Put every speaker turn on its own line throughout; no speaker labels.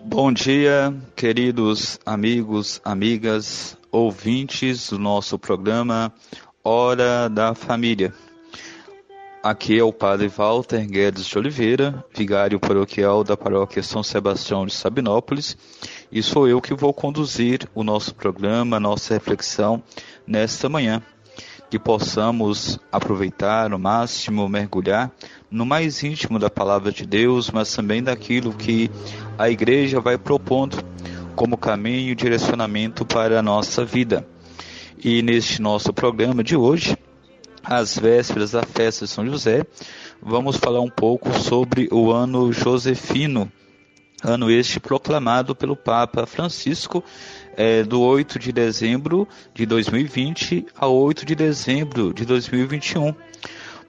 Bom dia, queridos amigos, amigas, ouvintes do nosso programa Hora da Família. Aqui é o Padre Walter Guedes de Oliveira, vigário paroquial da paróquia São Sebastião de Sabinópolis, e sou eu que vou conduzir o nosso programa, a nossa reflexão nesta manhã. Que possamos aproveitar ao máximo, mergulhar no mais íntimo da palavra de Deus, mas também daquilo que a igreja vai propondo como caminho e direcionamento para a nossa vida. E neste nosso programa de hoje, às vésperas da festa de São José, vamos falar um pouco sobre o ano josefino, ano este proclamado pelo Papa Francisco é, do 8 de dezembro de 2020 a 8 de dezembro de 2021.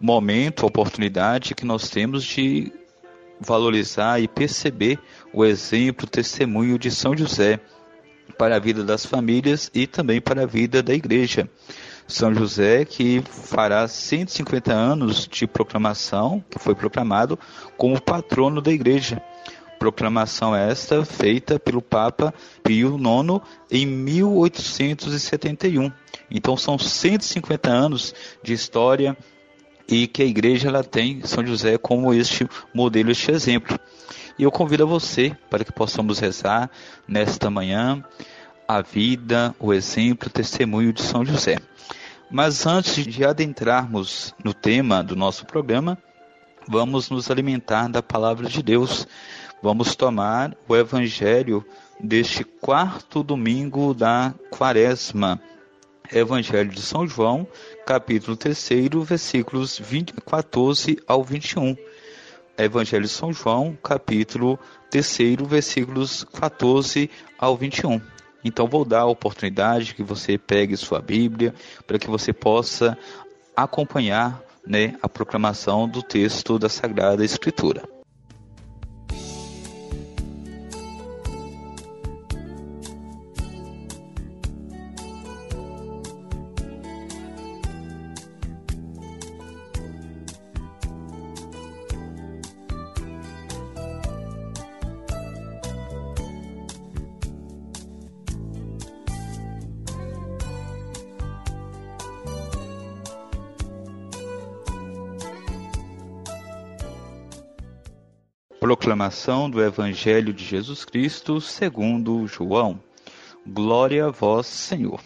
Momento, oportunidade que nós temos de valorizar e perceber o exemplo, o testemunho de São José para a vida das famílias e também para a vida da igreja. São José, que fará 150 anos de proclamação, que foi proclamado como patrono da igreja. Proclamação esta feita pelo Papa Pio IX em 1871. Então são 150 anos de história e que a igreja ela tem São José como este modelo, este exemplo. E eu convido a você para que possamos rezar nesta manhã a vida, o exemplo, o testemunho de São José. Mas antes de adentrarmos no tema do nosso programa, vamos nos alimentar da palavra de Deus. Vamos tomar o evangelho deste quarto domingo da quaresma. Evangelho de São João, capítulo 3, versículos 20, 14 ao 21. Evangelho de São João, capítulo 3, versículos 14 ao 21. Então vou dar a oportunidade que você pegue sua Bíblia para que você possa acompanhar né, a proclamação do texto da Sagrada Escritura. Proclamação do Evangelho de Jesus Cristo segundo João. Glória a vós, Senhor.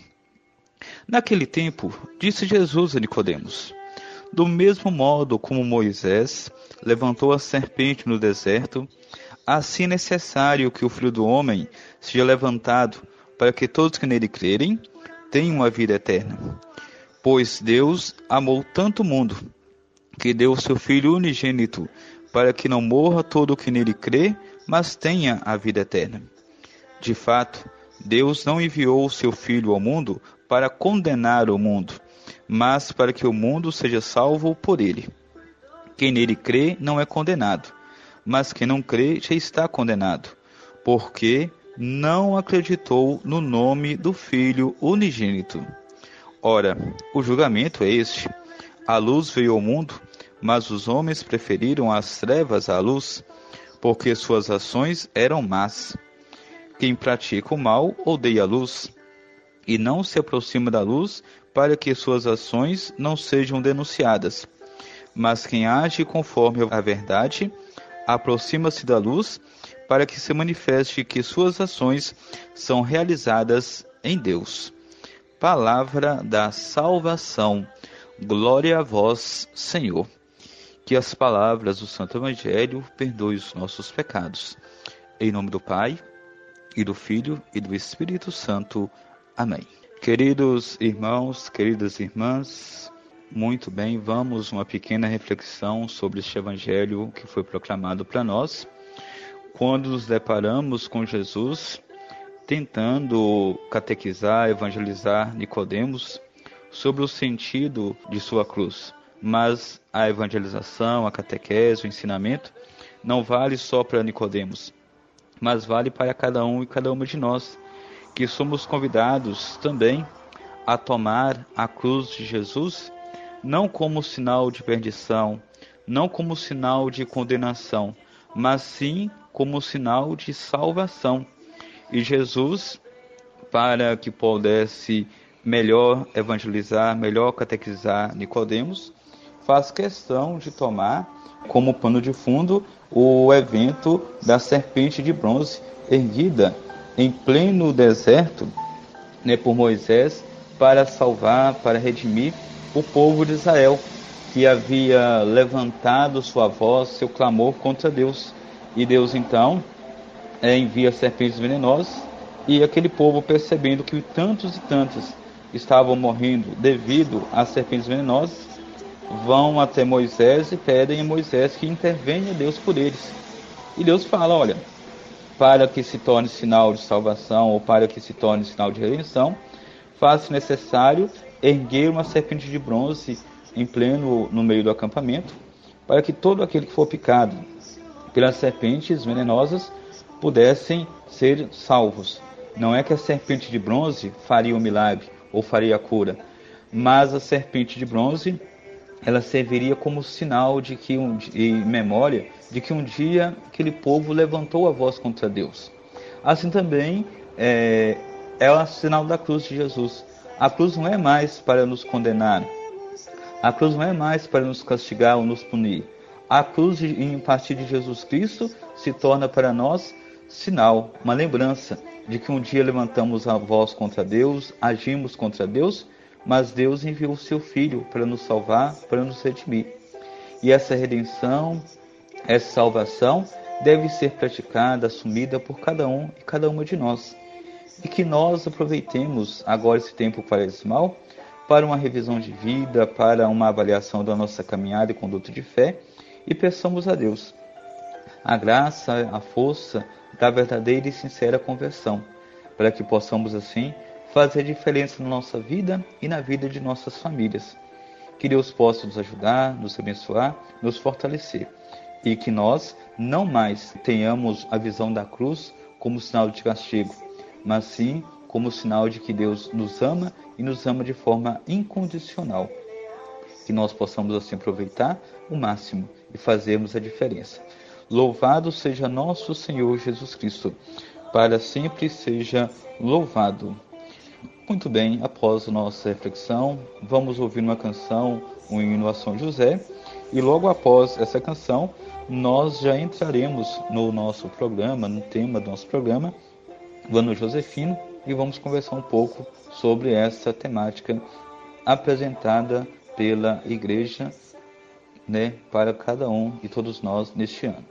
Naquele tempo, disse Jesus a Nicodemos: Do mesmo modo como Moisés levantou a serpente no deserto, assim é necessário que o Filho do homem seja levantado, para que todos que nele crerem tenham a vida eterna. Pois Deus amou tanto o mundo que deu o seu Filho unigênito para que não morra todo o que nele crê, mas tenha a vida eterna. De fato, Deus não enviou o seu Filho ao mundo para condenar o mundo, mas para que o mundo seja salvo por ele. Quem nele crê não é condenado, mas quem não crê já está condenado, porque não acreditou no nome do Filho unigênito. Ora, o julgamento é este: a luz veio ao mundo mas os homens preferiram as trevas à luz, porque suas ações eram más. Quem pratica o mal odeia a luz, e não se aproxima da luz para que suas ações não sejam denunciadas. Mas quem age conforme a verdade aproxima-se da luz para que se manifeste que suas ações são realizadas em Deus. Palavra da salvação. Glória a vós, Senhor. Que as palavras do Santo Evangelho perdoem os nossos pecados. Em nome do Pai, e do Filho, e do Espírito Santo. Amém. Queridos irmãos, queridas irmãs, muito bem, vamos uma pequena reflexão sobre este Evangelho que foi proclamado para nós. Quando nos deparamos com Jesus tentando catequizar, evangelizar Nicodemos sobre o sentido de sua cruz mas a evangelização, a catequese, o ensinamento não vale só para Nicodemos, mas vale para cada um e cada uma de nós, que somos convidados também a tomar a cruz de Jesus não como sinal de perdição, não como sinal de condenação, mas sim como sinal de salvação. E Jesus, para que pudesse melhor evangelizar, melhor catequizar Nicodemos, faz questão de tomar como pano de fundo o evento da serpente de bronze erguida em pleno deserto né, por Moisés para salvar, para redimir o povo de Israel, que havia levantado sua voz, seu clamor contra Deus. E Deus então é, envia serpentes venenosas, e aquele povo, percebendo que tantos e tantos estavam morrendo devido às serpentes venenosas, vão até Moisés e pedem a Moisés que intervenha Deus por eles. E Deus fala: olha, para que se torne sinal de salvação ou para que se torne sinal de redenção, faz-se necessário erguer uma serpente de bronze em pleno no meio do acampamento, para que todo aquele que for picado pelas serpentes venenosas pudessem ser salvos. Não é que a serpente de bronze faria o milagre ou faria a cura, mas a serpente de bronze ela serviria como sinal de que um, e memória de que um dia aquele povo levantou a voz contra Deus. Assim também é, é o sinal da cruz de Jesus. A cruz não é mais para nos condenar. A cruz não é mais para nos castigar ou nos punir. A cruz, em partir de Jesus Cristo, se torna para nós sinal, uma lembrança de que um dia levantamos a voz contra Deus, agimos contra Deus mas Deus enviou o seu Filho para nos salvar, para nos redimir. E essa redenção, essa salvação, deve ser praticada, assumida por cada um e cada uma de nós. E que nós aproveitemos agora esse tempo quaresmal para uma revisão de vida, para uma avaliação da nossa caminhada e conduta de fé e peçamos a Deus a graça, a força da verdadeira e sincera conversão, para que possamos assim fazer diferença na nossa vida e na vida de nossas famílias. Que Deus possa nos ajudar, nos abençoar, nos fortalecer e que nós não mais tenhamos a visão da cruz como sinal de castigo, mas sim como sinal de que Deus nos ama e nos ama de forma incondicional. Que nós possamos assim aproveitar o máximo e fazermos a diferença. Louvado seja nosso Senhor Jesus Cristo, para sempre seja louvado. Muito bem, após nossa reflexão, vamos ouvir uma canção, um hino a São José, e logo após essa canção, nós já entraremos no nosso programa, no tema do nosso programa, o Ano Josefino, e vamos conversar um pouco sobre essa temática apresentada pela Igreja né, para cada um e todos nós neste ano.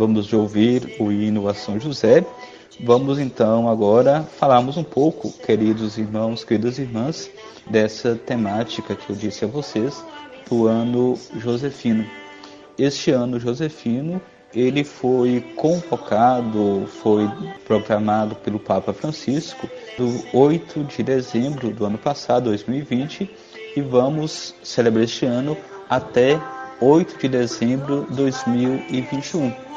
Acabamos de ouvir o hino a São José. Vamos então agora falarmos um pouco, queridos irmãos, queridas irmãs, dessa temática que eu disse a vocês do ano Josefino. Este ano Josefino, ele foi convocado, foi proclamado pelo Papa Francisco do 8 de dezembro do ano passado, 2020, e vamos celebrar este ano até 8 de dezembro de 2021.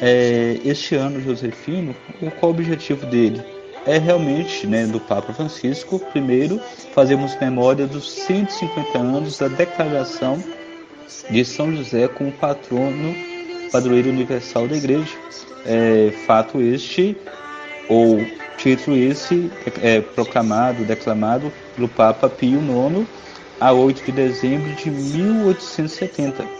É, este ano Josefino, qual o objetivo dele? É realmente, né, do Papa Francisco, primeiro, fazemos memória dos 150 anos da declaração de São José como patrono, padroeiro universal da Igreja. É, fato este, ou título esse, é, proclamado, declamado pelo Papa Pio IX a 8 de dezembro de 1870,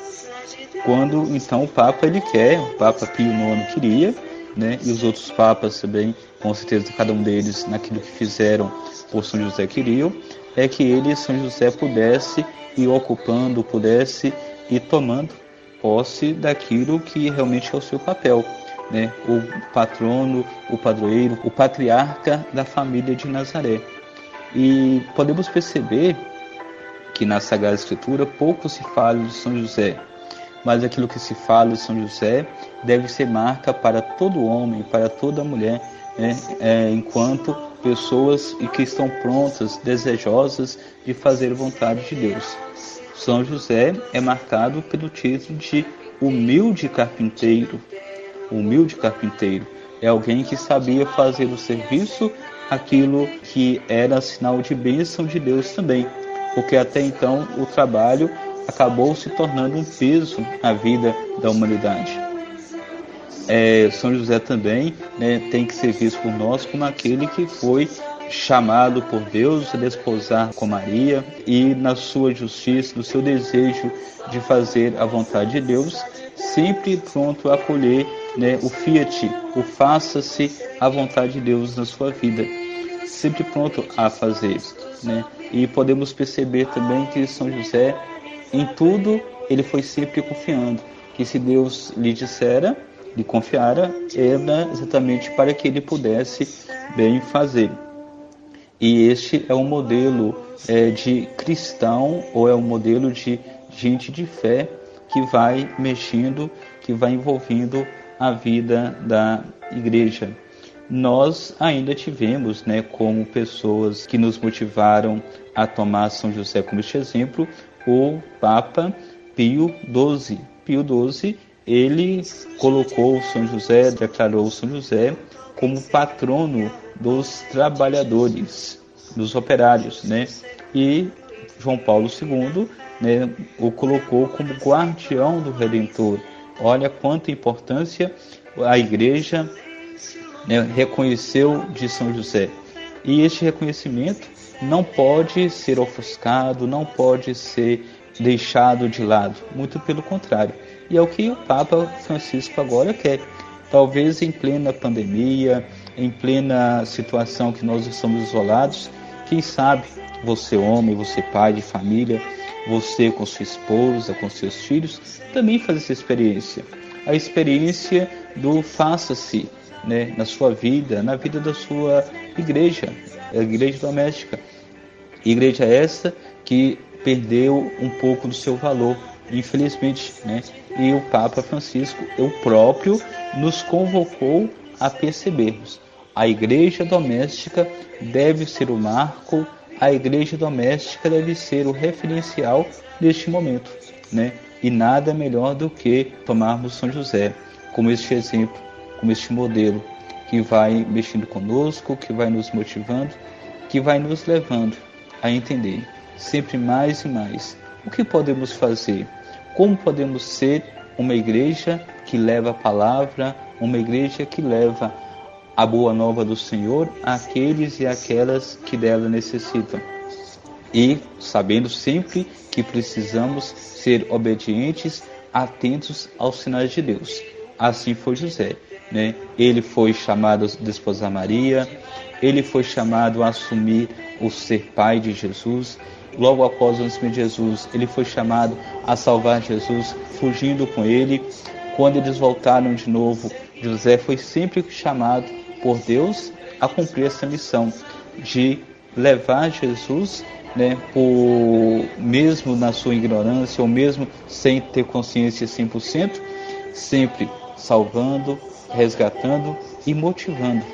quando então o Papa ele quer, o Papa Pio IX queria, né, e os outros papas também, com certeza cada um deles naquilo que fizeram por São José queriam, é que ele, São José, pudesse ir ocupando, pudesse ir tomando posse daquilo que realmente é o seu papel, né? O patrono, o padroeiro, o patriarca da família de Nazaré. E podemos perceber que na Sagrada Escritura pouco se fala de São José, mas aquilo que se fala de São José deve ser marca para todo homem, para toda mulher, né? é, enquanto pessoas e que estão prontas, desejosas de fazer vontade de Deus. São José é marcado pelo título de humilde carpinteiro. Humilde carpinteiro é alguém que sabia fazer o serviço aquilo que era sinal de bênção de Deus também porque até então o trabalho acabou se tornando um peso na vida da humanidade. É, São José também né, tem que ser visto por nós como aquele que foi chamado por Deus a desposar com Maria e na sua justiça, no seu desejo de fazer a vontade de Deus, sempre pronto a acolher né, o fiat, o faça-se a vontade de Deus na sua vida, sempre pronto a fazer. Né? E podemos perceber também que São José, em tudo, ele foi sempre confiando. Que se Deus lhe dissera, lhe confiara, era exatamente para que ele pudesse bem fazer. E este é um modelo é, de cristão, ou é um modelo de gente de fé que vai mexendo, que vai envolvendo a vida da igreja nós ainda tivemos, né, como pessoas que nos motivaram a tomar São José como este exemplo, o Papa Pio XII. Pio XII, ele colocou São José, declarou São José como patrono dos trabalhadores, dos operários, né? E João Paulo II, né, o colocou como guardião do Redentor. Olha quanta importância a igreja né, reconheceu de São José. E este reconhecimento não pode ser ofuscado, não pode ser deixado de lado, muito pelo contrário. E é o que o Papa Francisco agora quer. Talvez em plena pandemia, em plena situação que nós estamos isolados, quem sabe você homem, você pai de família, você com sua esposa, com seus filhos, também faz essa experiência. A experiência do faça-se, né, na sua vida, na vida da sua igreja, a igreja doméstica. Igreja essa que perdeu um pouco do seu valor, infelizmente, né? E o Papa Francisco, o próprio, nos convocou a percebermos. A igreja doméstica deve ser o marco, a igreja doméstica deve ser o referencial deste momento, né? E nada melhor do que tomarmos São José como este exemplo como este modelo que vai mexendo conosco, que vai nos motivando, que vai nos levando a entender sempre mais e mais o que podemos fazer, como podemos ser uma igreja que leva a palavra, uma igreja que leva a boa nova do Senhor àqueles e aquelas que dela necessitam. E sabendo sempre que precisamos ser obedientes, atentos aos sinais de Deus. Assim foi José. Né? Ele foi chamado a desposar Maria, ele foi chamado a assumir o ser pai de Jesus. Logo após o nascimento de Jesus, ele foi chamado a salvar Jesus, fugindo com ele Quando eles voltaram de novo, José foi sempre chamado por Deus a cumprir essa missão de levar Jesus, né, por, mesmo na sua ignorância ou mesmo sem ter consciência 100%, sempre salvando, resgatando e motivando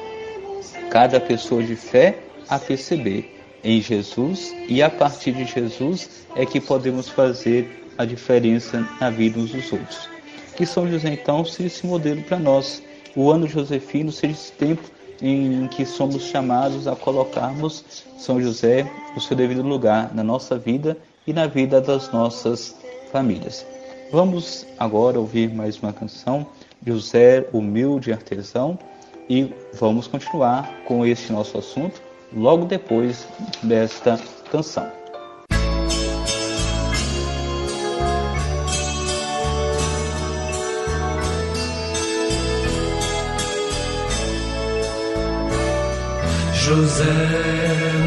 cada pessoa de fé a perceber em Jesus e a partir de Jesus é que podemos fazer a diferença na vida uns dos outros. Que São José então seja esse modelo para nós. O ano josefino seja esse tempo em que somos chamados a colocarmos São José no seu devido lugar na nossa vida e na vida das nossas famílias. Vamos agora ouvir mais uma canção, José Humilde Artesão, e vamos continuar com este nosso assunto logo depois desta canção.
José,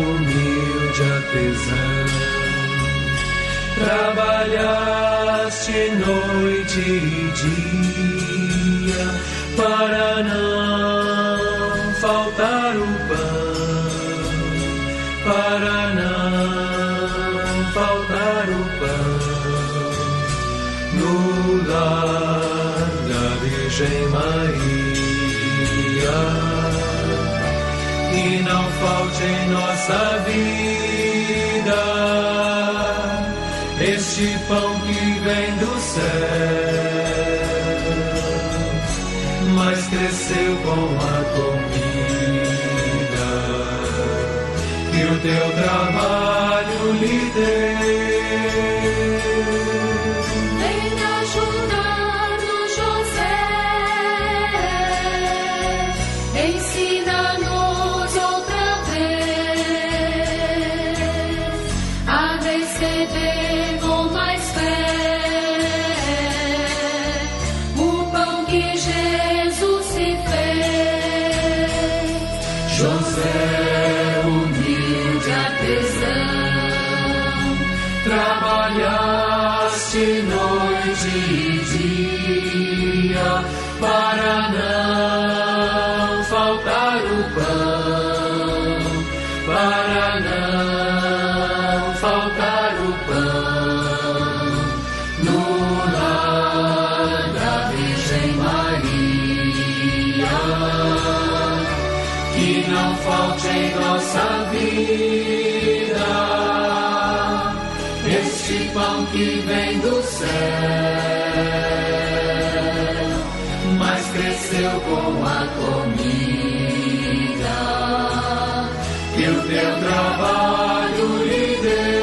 humilde artesão, trabalhaste noite e dia para não faltar o pão, para não faltar o pão no lar da Virgem Maria. Que não falte em nossa vida este pão que vem do céu, cresceu com a comida que o teu trabalho lhe deu. Céu cresceu com a comida que o teu trabalho lhe deu.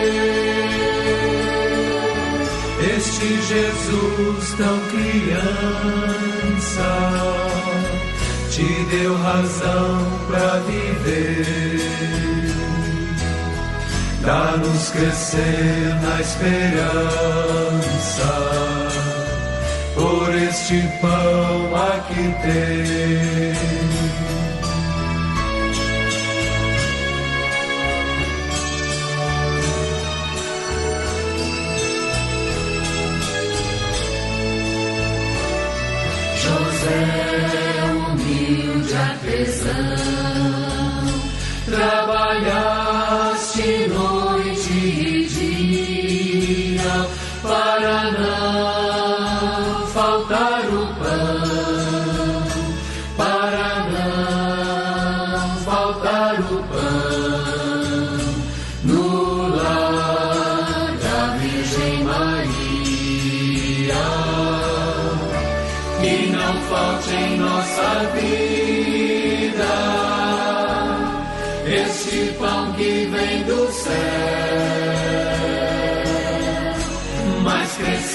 Este Jesus tão criança te deu razão para viver. Dá-nos crescer na esperança por este pão aqui tem. José, humilde artesão, trabalhaste noite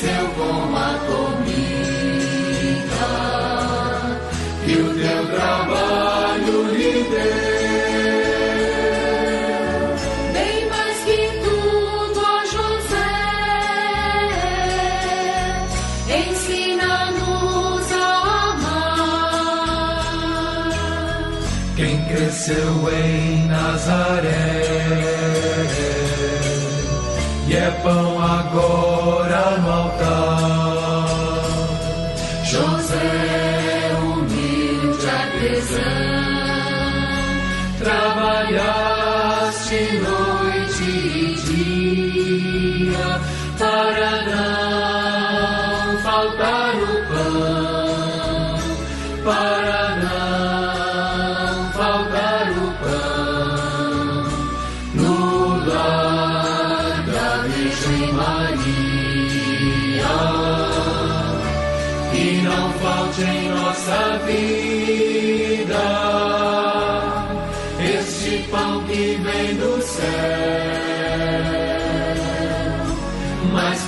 cresceu com a comida que o teu trabalho lhe deu.
Bem mais que tudo a José, ensina-nos a amar.
Quem cresceu em Nazaré e é pão agora José, humilde artesão, trabalhaste noite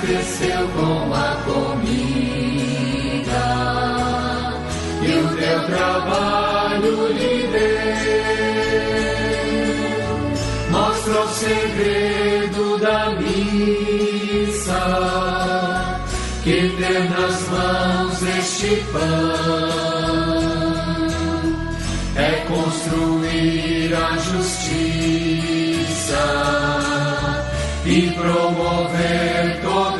cresceu com a comida e o teu trabalho lhe deu. Mostra o segredo da missa que ter nas mãos este pão é construir a justiça e promover todo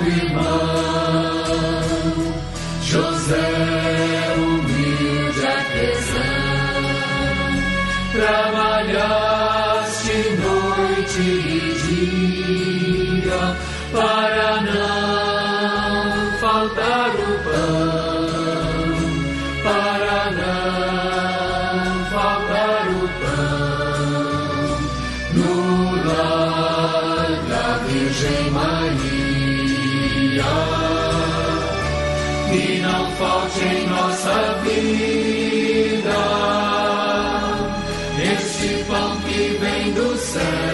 vida. Este pão que vem do céu,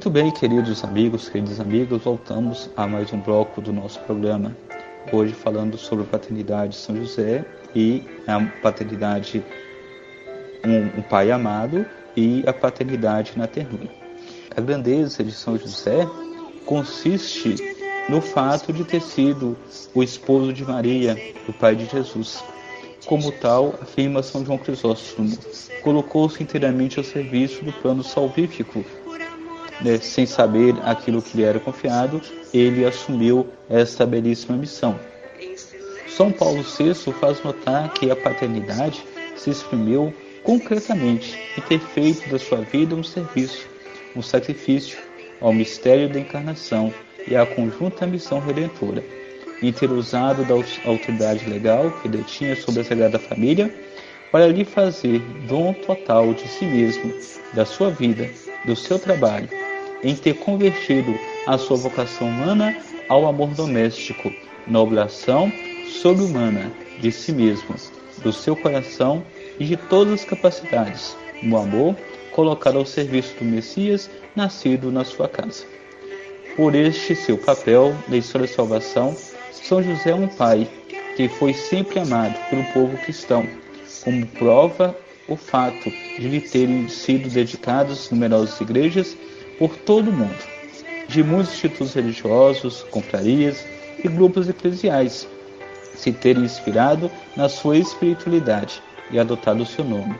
Muito bem, queridos amigos, queridos amigos, voltamos a mais um bloco do nosso programa. Hoje falando sobre a paternidade de São José e a paternidade, um, um pai amado e a paternidade na ternura. A grandeza de São José consiste no fato de ter sido o esposo de Maria, o pai de Jesus. Como tal, afirma São João Crisóstomo, colocou-se inteiramente ao serviço do plano salvífico né, sem saber aquilo que lhe era confiado, ele assumiu essa belíssima missão. São Paulo VI faz notar que a paternidade se exprimiu concretamente em ter feito da sua vida um serviço, um sacrifício ao mistério da encarnação e à conjunta missão redentora, em ter usado da autoridade legal que detinha sobre a Sagrada Família para lhe fazer dom total de si mesmo, da sua vida, do seu trabalho, em ter convertido a sua vocação humana ao amor doméstico, na oblação sobre-humana de si mesmo, do seu coração e de todas as capacidades, no amor colocado ao serviço do Messias nascido na sua casa. Por este seu papel na história da salvação, São José é um pai que foi sempre amado pelo povo cristão, como prova o fato de lhe terem sido dedicadas numerosas igrejas por todo o mundo, de muitos institutos religiosos, confrarias e grupos eclesiais, se terem inspirado na sua espiritualidade e adotado o seu nome,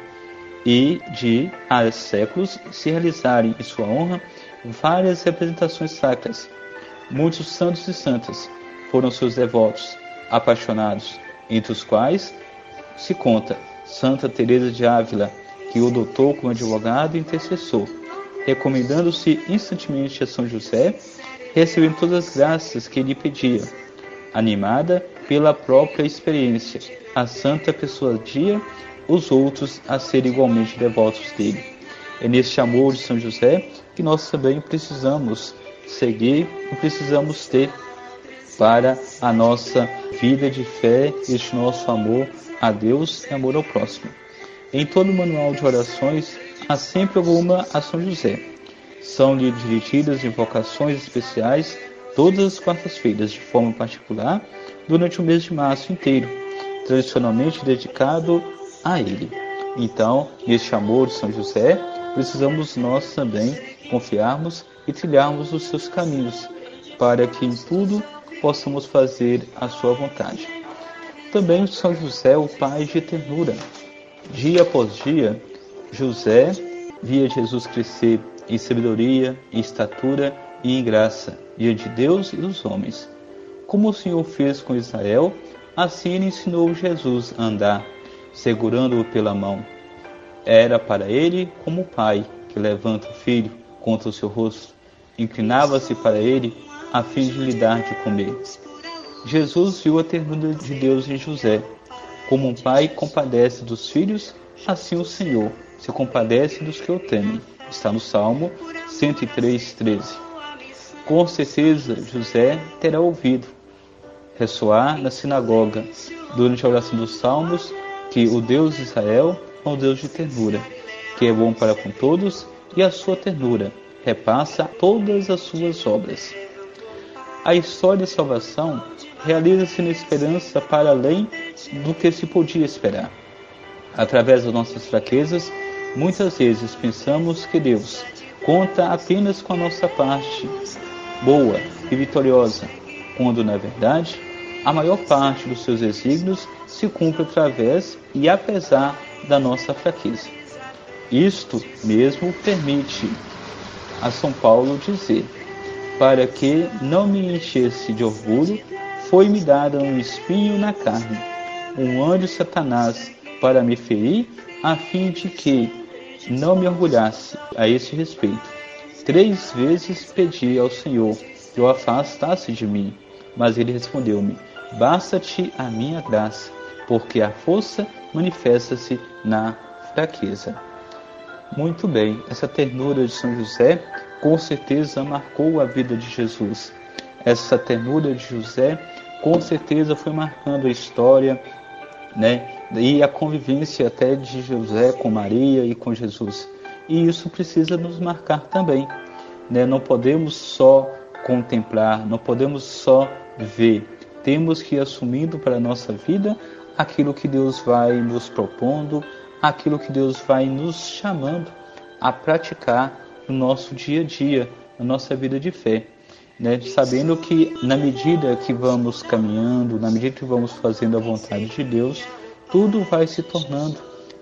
e de, há séculos, se realizarem em sua honra várias representações sacras. Muitos santos e santas foram seus devotos, apaixonados, entre os quais se conta Santa Teresa de Ávila, que o adotou como advogado e intercessor, recomendando-se instantemente a São José, recebendo todas as graças que lhe pedia, animada pela própria experiência. A santa persuadia os outros a serem igualmente devotos dele. É neste amor de São José que nós também precisamos seguir e precisamos ter para a nossa vida de fé, este nosso amor a Deus e amor ao próximo. Em todo o manual de orações há sempre alguma a São José. São-lhe dirigidas invocações especiais todas as quartas-feiras, de forma particular, durante o mês de março inteiro, tradicionalmente dedicado a ele. Então, neste amor de São José, precisamos nós também confiarmos e trilharmos os seus caminhos, para que em tudo possamos fazer a sua vontade. Também São José, o Pai de ternura. Dia após dia, José via Jesus crescer em sabedoria, em estatura e em graça diante de Deus e dos homens. Como o Senhor fez com Israel, assim ele ensinou Jesus a andar, segurando-o pela mão. Era para ele como o pai que levanta o filho contra o seu rosto, inclinava-se para ele a fim de lhe dar de comer. Jesus viu a ternura de Deus em José. Como um pai compadece dos filhos, assim o Senhor se compadece dos que o temem. Está no Salmo 103, 13. Com certeza, José terá ouvido ressoar na sinagoga, durante a oração dos Salmos, que o Deus de Israel é um Deus de ternura, que é bom para com todos e a sua ternura repassa todas as suas obras. A história da salvação realiza-se na esperança para além do que se podia esperar. Através das nossas fraquezas, muitas vezes pensamos que Deus conta apenas com a nossa parte boa e vitoriosa, quando na verdade a maior parte dos seus desígnios se cumpre através e apesar da nossa fraqueza. Isto mesmo permite a São Paulo dizer: para que não me enchesse de orgulho, foi-me dado um espinho na carne, um anjo Satanás para me ferir, a fim de que não me orgulhasse a esse respeito. Três vezes pedi ao Senhor que o afastasse de mim, mas ele respondeu-me: Basta-te a minha graça, porque a força manifesta-se na fraqueza. Muito bem, essa ternura de São José com certeza marcou a vida de Jesus. Essa ternura de José com certeza foi marcando a história, né? E a convivência até de José com Maria e com Jesus. E isso precisa nos marcar também, né? Não podemos só contemplar, não podemos só ver. Temos que ir assumindo para a nossa vida aquilo que Deus vai nos propondo, aquilo que Deus vai nos chamando a praticar no nosso dia a dia, na nossa vida de fé. Né? Sabendo que na medida que vamos caminhando, na medida que vamos fazendo a vontade de Deus, tudo vai se tornando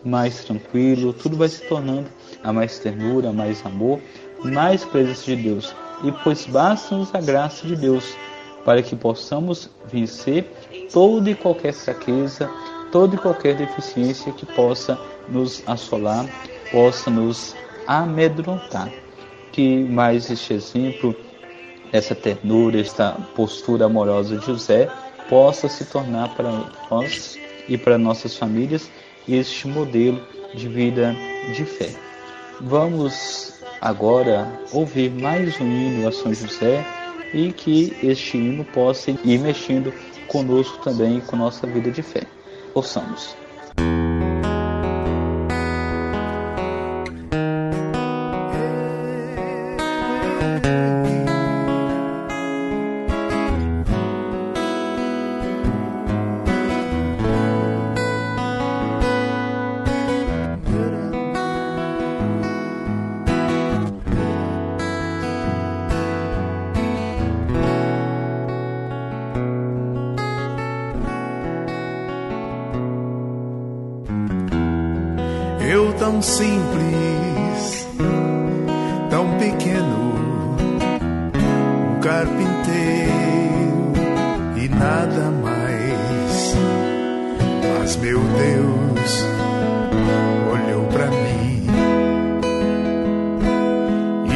mais tranquilo, tudo vai se tornando a mais ternura, mais amor, mais presença de Deus. E pois basta-nos a graça de Deus para que possamos vencer toda e qualquer fraqueza, toda e qualquer deficiência que possa nos assolar, possa nos amedrontar. Que mais este exemplo, essa ternura, esta postura amorosa de José possa se tornar para nós e para nossas famílias este modelo de vida de fé. Vamos agora ouvir mais um hino a São José e que este hino possa ir mexendo conosco também com nossa vida de fé. Ouçamos.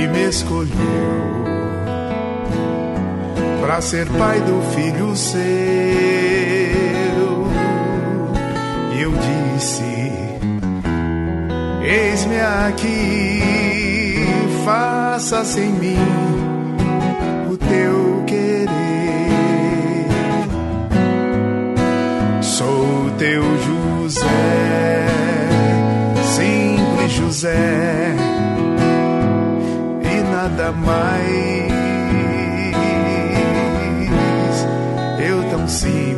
E me escolheu pra ser pai do filho seu. E eu disse Eis-me aqui, faça-se mim o teu querer. Sou teu José, simples José, mais. Eu tão simples,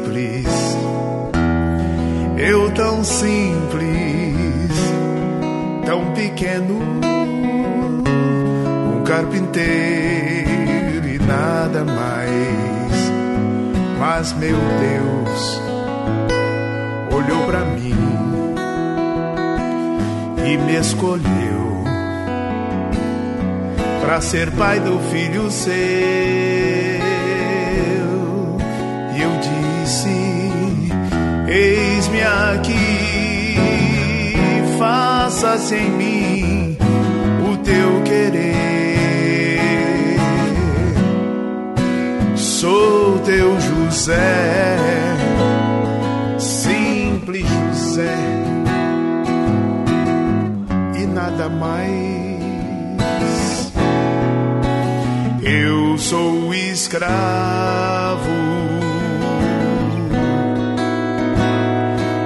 simples, tão pequeno, um carpinteiro e nada mais. Mas meu Deus olhou para mim e me escolheu para ser pai do filho seu. E eu disse: Eis-me aqui, faça-se em mim o teu querer. Sou teu José, simples José, e nada mais. Sou escravo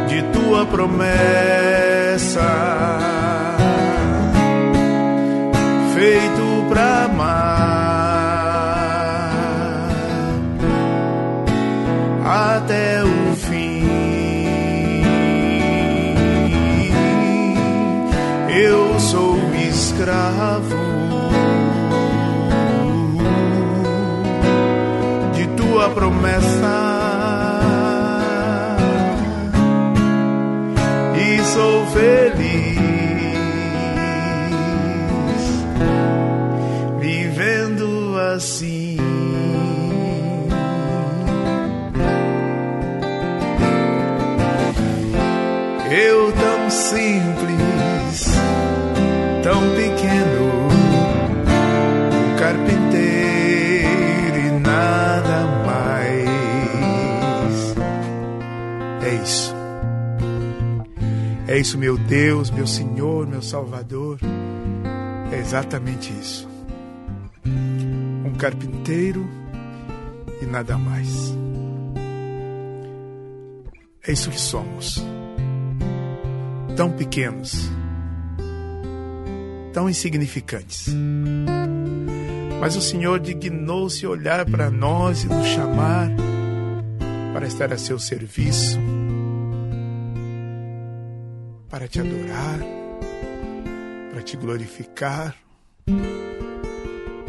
de tua promessa, promessa. E sou feliz vivendo assim. Isso, meu Deus, meu Senhor, meu Salvador. É exatamente isso. Um carpinteiro e nada mais. É isso que somos. Tão pequenos, tão insignificantes. Mas o Senhor dignou-se olhar para nós e nos chamar para estar a seu serviço, para te adorar, para te glorificar,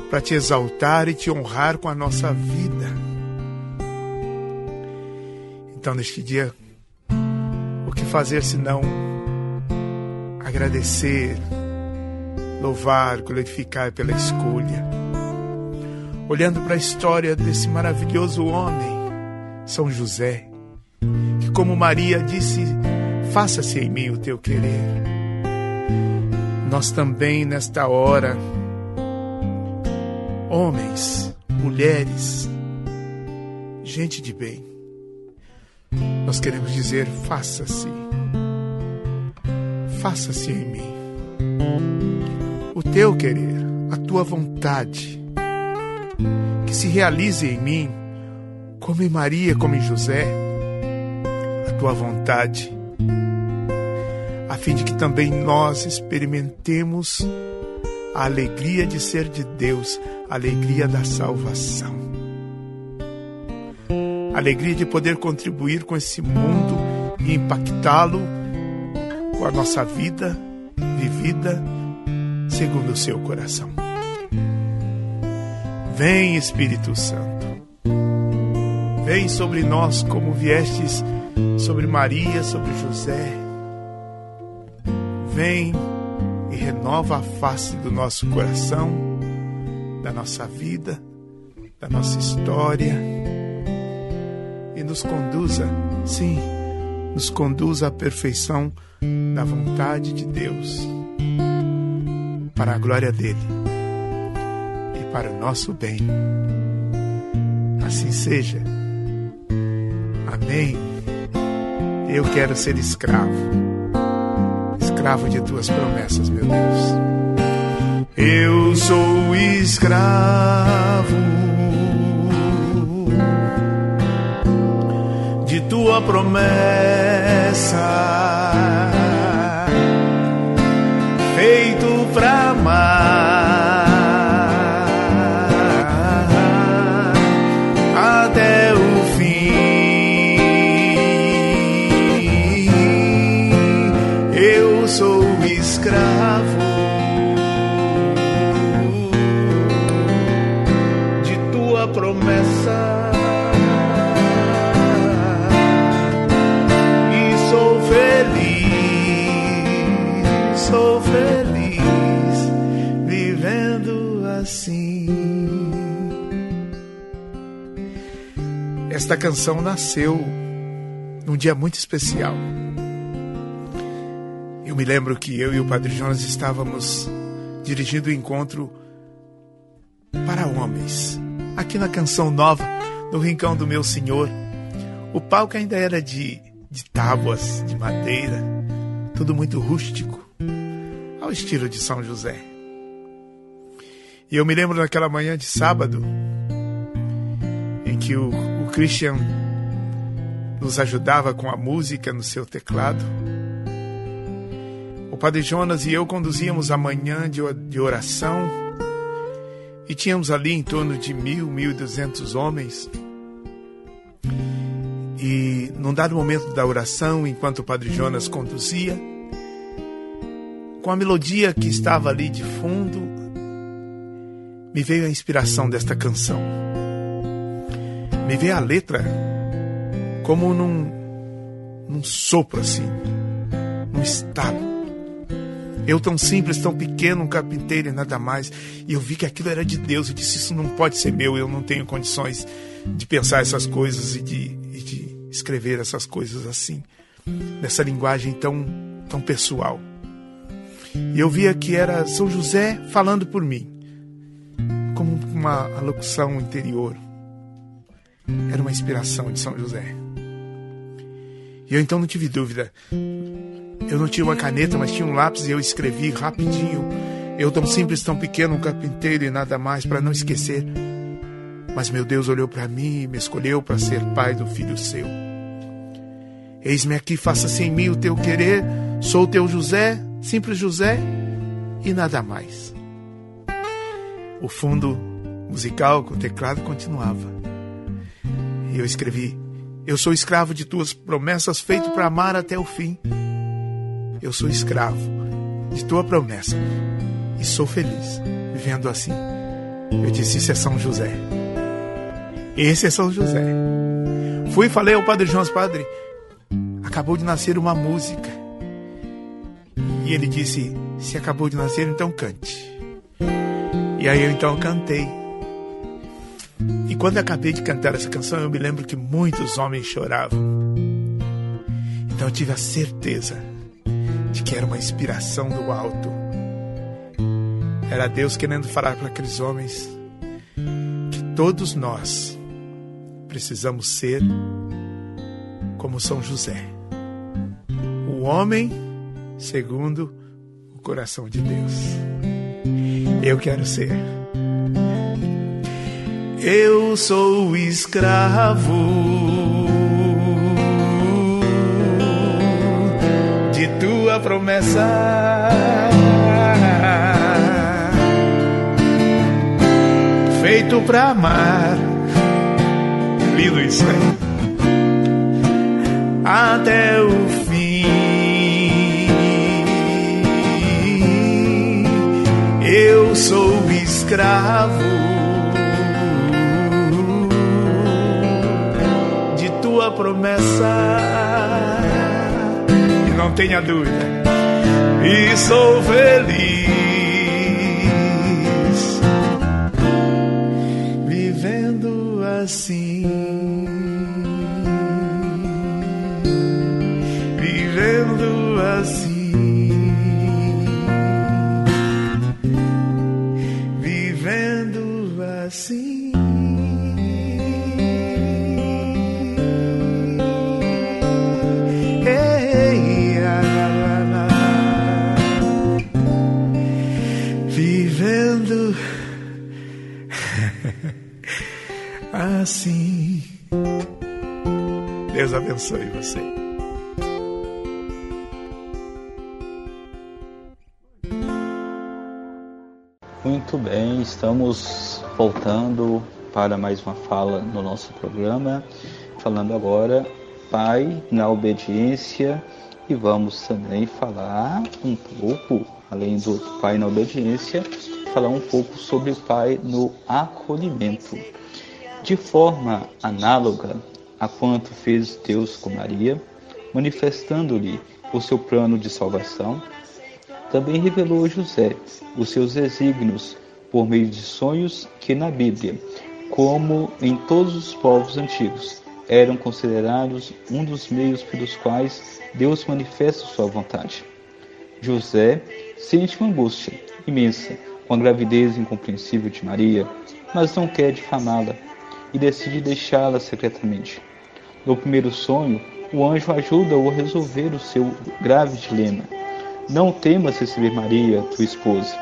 para te exaltar e te honrar com a nossa vida. Então, neste dia, o que fazer senão agradecer, louvar, glorificar pela escolha. Olhando para a história desse maravilhoso homem, São José, que, como Maria disse, faça-se em mim o teu querer. Nós também, nesta hora, homens, mulheres, gente de bem, nós queremos dizer: faça-se faça-se em mim. O teu querer, a tua vontade, que se realize em mim, como em Maria, como em José, a tua vontade, a fim de que também nós experimentemos a alegria de ser de Deus, a alegria da salvação. A alegria de poder contribuir com esse mundo e impactá-lo com a nossa vida vivida segundo o seu coração. Vem, Espírito Santo. Vem sobre nós como viestes sobre Maria, sobre José. Vem e renova a face do nosso coração, da nossa vida, da nossa história e nos conduza, sim, nos conduza à perfeição da vontade de Deus, para a glória dele e para o nosso bem. Assim seja. Amém. Eu quero ser escravo, escravo de tuas promessas, meu Deus. Eu sou escravo de tua promessa, feito pra amar Esta canção nasceu num dia muito especial. Eu me lembro que eu e o Padre Jonas estávamos dirigindo o encontro para homens, aqui na Canção Nova, no Rincão do Meu Senhor. O palco ainda era de, de tábuas, de madeira, tudo muito rústico, ao estilo de São José. E eu me lembro naquela manhã de sábado, em que o Christian nos ajudava com a música no seu teclado. O Padre Jonas e eu conduzíamos a manhã de, oração e tínhamos ali em torno de mil, mil e duzentos homens. E num dado momento da oração, enquanto o Padre Jonas conduzia, com a melodia que estava ali de fundo, me veio a inspiração desta canção. Me veio a letra como num, num sopro assim, num estalo. Eu tão simples, tão pequeno, um carpinteiro e nada mais. E eu vi que aquilo era de Deus. Eu disse, isso não pode ser meu, eu não tenho condições de pensar essas coisas e de, e de escrever essas coisas assim, nessa linguagem tão, tão pessoal. E eu via que era São José falando por mim, como uma alocução interior. Era uma inspiração de São José. E eu então não tive dúvida. Eu não tinha uma caneta, mas tinha um lápis e eu escrevi rapidinho. Eu tão simples, tão pequeno, um carpinteiro e nada mais, para não esquecer. Mas meu Deus olhou para mim e me escolheu para ser pai do filho seu. Eis-me aqui, faça-se em mim o teu querer. Sou teu José, simples José e nada mais. O fundo musical com o teclado continuava. E eu escrevi eu sou escravo de tuas promessas, feito para amar até o fim. Eu sou escravo de tua promessa e sou feliz vivendo assim. Eu disse: Isso é São José. Esse é São José. Fui e falei ao Padre João, Padre, acabou de nascer uma música. E ele disse: Se acabou de nascer, então cante. E aí eu então cantei. E quando acabei de cantar essa canção, eu me lembro que muitos homens choravam. Então eu tive a certeza de que era uma inspiração do alto. Era Deus querendo falar para aqueles homens que todos nós precisamos ser como São José, o homem segundo o coração de Deus. Eu quero ser. Eu sou escravo de tua promessa. Feito pra amar, lindo isso aí, até o fim. Eu sou escravo promessa. E não tenha dúvida, e sou feliz assim. Deus abençoe você.
Muito bem, estamos voltando para mais uma fala no nosso programa, falando agora, Pai, na obediência E vamos também falar um pouco, além do pai na obediência, falar um pouco sobre o pai no acolhimento. De forma análoga a quanto fez Deus com Maria, manifestando-lhe o seu plano de salvação, também revelou a José os seus desígnios por meio de sonhos que na Bíblia, como em todos os povos antigos, eram considerados um dos meios pelos quais Deus manifesta sua vontade. José sente uma angústia imensa com a gravidez incompreensível de Maria, mas não quer difamá-la e decide deixá-la secretamente. No primeiro sonho, o anjo ajuda-o a resolver o seu grave dilema. Não temas receber Maria, tua esposa,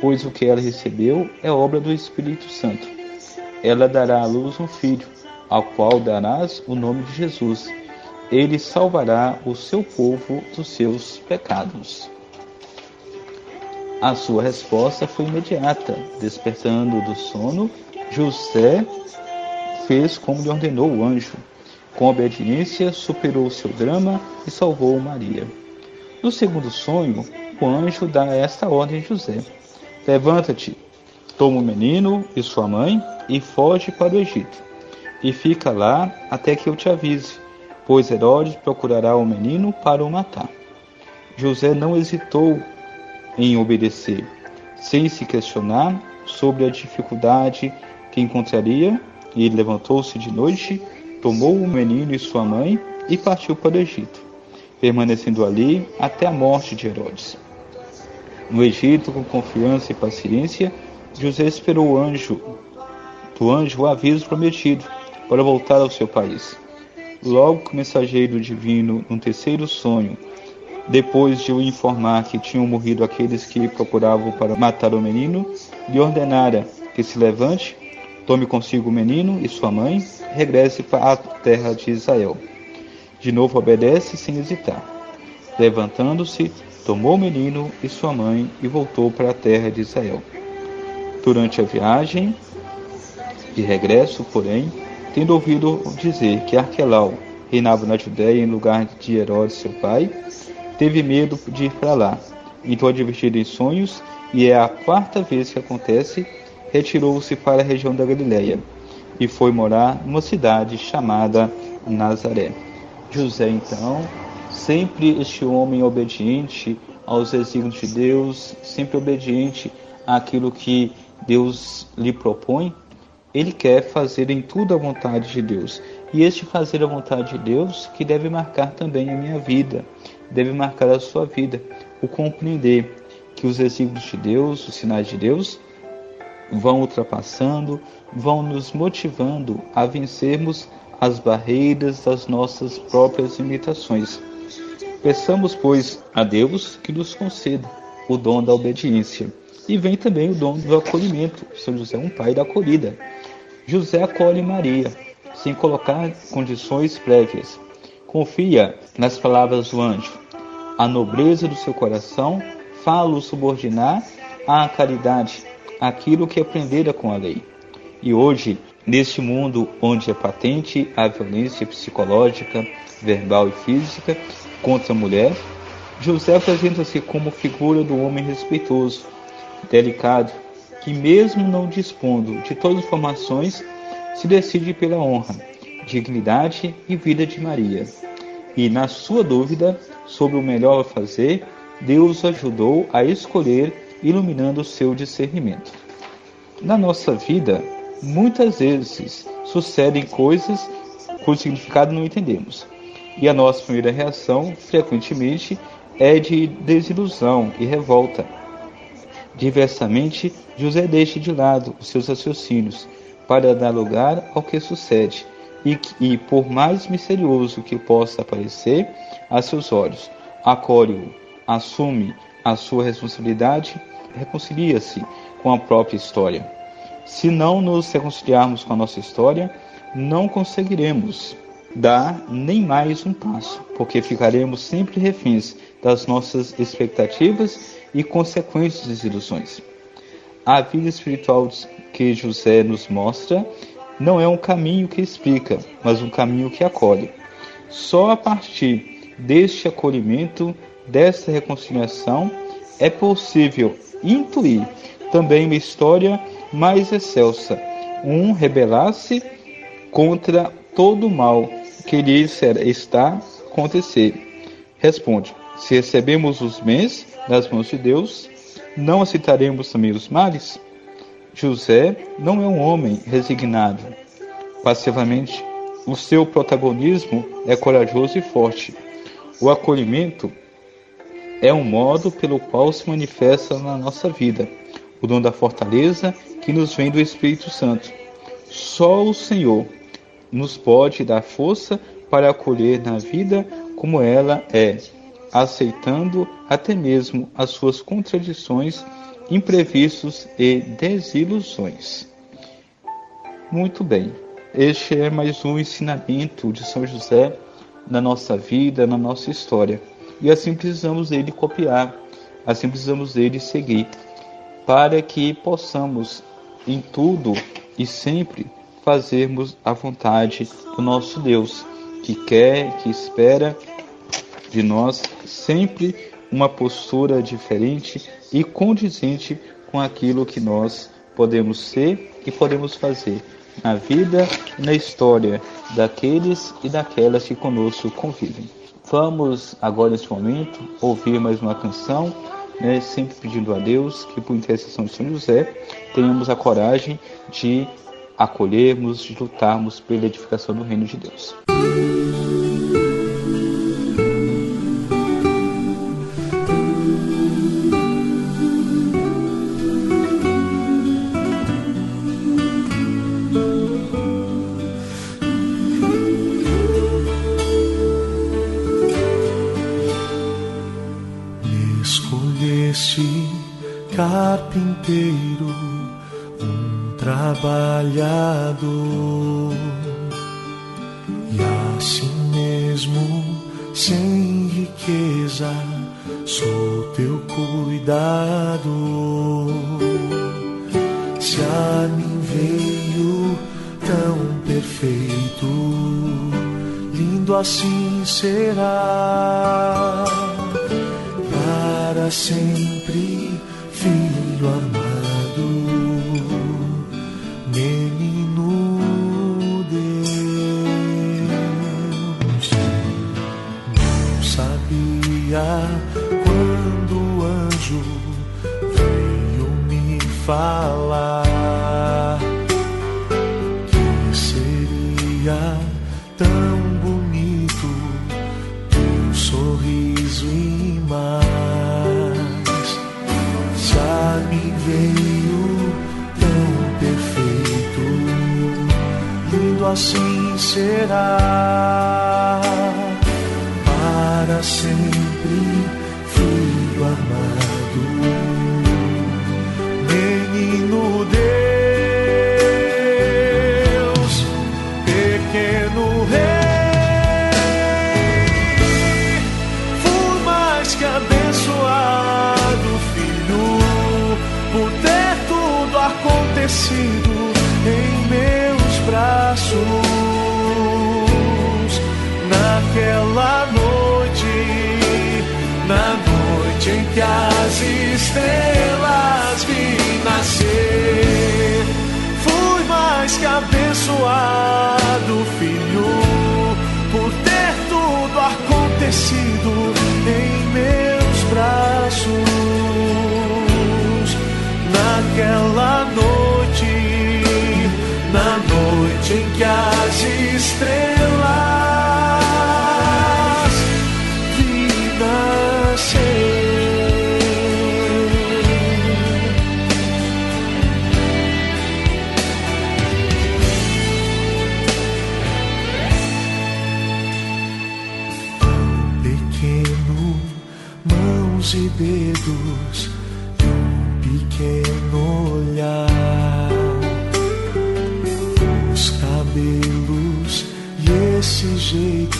pois o que ela recebeu é obra do Espírito Santo. Ela dará à luz um filho, ao qual darás o nome de Jesus. Ele salvará o seu povo dos seus pecados. A sua resposta foi imediata. Despertando do sono, José fez como lhe ordenou o anjo. Com obediência, superou seu drama e salvou Maria. No segundo sonho, o anjo dá esta ordem a José: Levanta-te, toma o menino e sua mãe e foge para o Egito. E fica lá até que eu te avise, pois Herodes procurará o menino para o matar. José não hesitou em obedecer, sem se questionar sobre a dificuldade que encontraria, e levantou-se de noite, tomou o menino e sua mãe e partiu para o Egito, permanecendo ali até a morte de Herodes. No Egito, com confiança e paciência, José esperou o anjo, do anjo o aviso prometido para voltar ao seu país. Logo que o mensageiro divino, num terceiro sonho, depois de o informar que tinham morrido aqueles que procuravam para matar o menino, lhe ordenara que se levante, tome consigo o menino e sua mãe, regresse para a terra de Israel. De novo obedece sem hesitar. Levantando-se, tomou o menino e sua mãe e voltou para a terra de Israel. Durante a viagem de regresso, porém, tendo ouvido dizer que Arquelau reinava na Judéia em lugar de Herodes, seu pai, teve medo de ir para lá. Então, advertido em sonhos, e é a quarta vez que acontece, retirou-se para a região da Galiléia e foi morar numa cidade chamada Nazaré. José, então, sempre este homem obediente aos desígnios de Deus, sempre obediente àquilo que Deus lhe propõe, ele quer fazer em tudo a vontade de Deus. E este fazer a vontade de Deus que deve marcar também a minha vida, deve marcar a sua vida, o compreender que os desígnios de Deus, os sinais de Deus, vão ultrapassando, vão nos motivando a vencermos as barreiras das nossas próprias limitações. Peçamos, pois, a Deus que nos conceda o dom da obediência. E vem também o dom do acolhimento. São José é um pai da acolhida. José acolhe Maria, sem colocar condições prévias. Confia nas palavras do anjo. A nobreza do seu coração fala-o subordinar à caridade, aquilo que aprendera com a lei. E hoje, neste mundo onde é patente a violência psicológica, verbal e física contra a mulher, José apresenta-se como figura do homem respeitoso, delicado, que mesmo não dispondo de todas as informações, se decide pela honra, dignidade e vida de Maria. E na sua dúvida sobre o melhor a fazer, Deus ajudou a escolher, iluminando o seu discernimento. Na nossa vida, muitas vezes sucedem coisas cujo significado não entendemos. E a nossa primeira reação, frequentemente, é de desilusão e revolta. Diversamente, José deixa de lado os seus raciocínios para dar lugar ao que sucede e, e por mais misterioso que possa parecer a seus olhos, acolhe-o, assume a sua responsabilidade, reconcilia-se com a própria história. Se não nos reconciliarmos com a nossa história, não conseguiremos dar nem mais um passo, porque ficaremos sempre reféns das nossas expectativas e consequentes desilusões. A vida espiritual que José nos mostra não é um caminho que explica, mas um caminho que acolhe. Só a partir deste acolhimento, desta reconciliação, é possível intuir também uma história mais excelsa, um rebelar-se contra todo o mal que lhe está acontecer. Responde: se recebemos os bens das mãos de Deus, não aceitaremos também os males? José não é um homem resignado. Passivamente, o seu protagonismo é corajoso e forte. O acolhimento é um modo pelo qual se manifesta na nossa vida o dom da fortaleza que nos vem do Espírito Santo. Só o Senhor nos pode dar força para acolher na vida como ela é, aceitando até mesmo as suas contradições, imprevistos e desilusões. Muito bem, este é mais um ensinamento de São José na nossa vida, na nossa história. E assim precisamos dele copiar, assim precisamos dele seguir, para que possamos em tudo e sempre fazermos a vontade do nosso Deus, que quer, que espera de nós sempre uma postura diferente e condizente com aquilo que nós podemos ser e podemos fazer na vida e na história daqueles e daquelas que conosco convivem. Vamos agora nesse momento ouvir mais uma canção, né, sempre pedindo a Deus que por intercessão de São José tenhamos a coragem de acolhermos, de lutarmos pela edificação do reino de Deus.
Escolheste um trabalhador, e assim mesmo, sem riqueza, sou teu cuidado. Se a mim veio tão perfeito, lindo assim será para sempre, será estrelas vi nascer, fui mais que abençoado, filho, por ter tudo acontecido em meus braços. Naquela noite, na noite em que as estrelas e esse jeito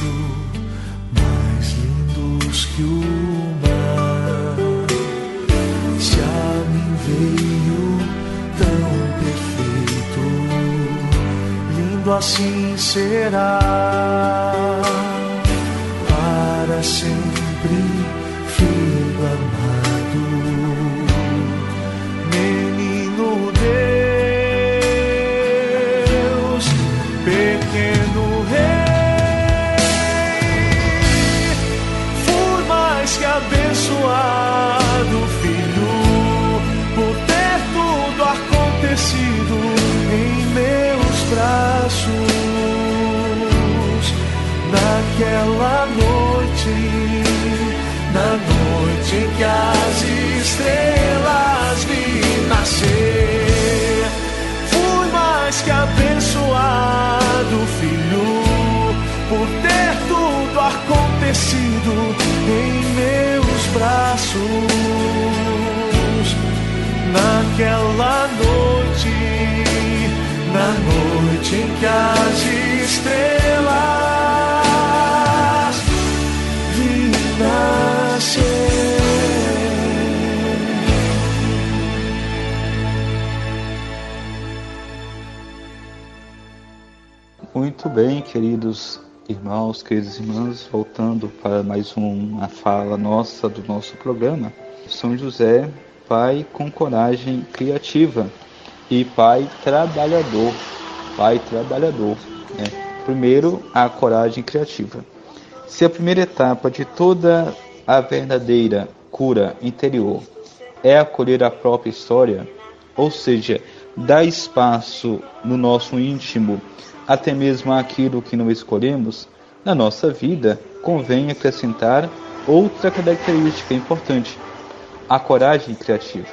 mais lindos que o mar. Se a mim veio tão perfeito, lindo assim será em meus braços. Naquela noite, na noite em que as estrelas vi nascer.
Muito bem, queridos irmãos, queridas irmãs, voltando para mais uma fala nossa do nosso programa. São José, pai com coragem criativa e pai trabalhador. Pai trabalhador. Né? Primeiro, a coragem criativa. Se a primeira etapa de toda a verdadeira cura interior é acolher a própria história, ou seja, dar espaço no nosso íntimo até mesmo aquilo que não escolhemos, na nossa vida convém acrescentar outra característica importante: a coragem criativa.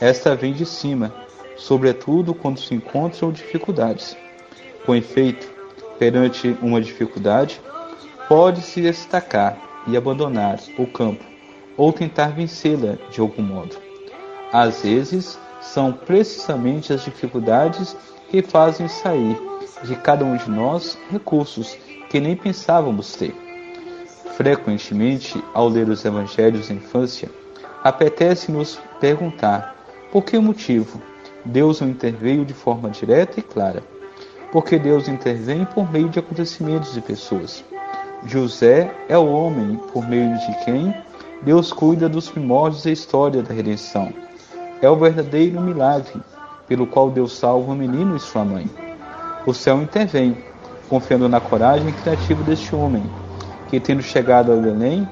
Esta vem de cima, sobretudo quando se encontram dificuldades. Com efeito, perante uma dificuldade, pode-se destacar e abandonar o campo ou tentar vencê-la de algum modo. Às vezes, são precisamente as dificuldades que fazem sair de cada um de nós recursos que nem pensávamos ter. Frequentemente, ao ler os evangelhos da infância, apetece-nos perguntar por que motivo Deus não interveio de forma direta e clara. Porque Deus intervém por meio de acontecimentos e pessoas. José é o homem por meio de quem Deus cuida dos primórdios da história da redenção. É o verdadeiro milagre pelo qual Deus salva o menino e sua mãe. O céu intervém, confiando na coragem criativa deste homem, que tendo chegado a Belém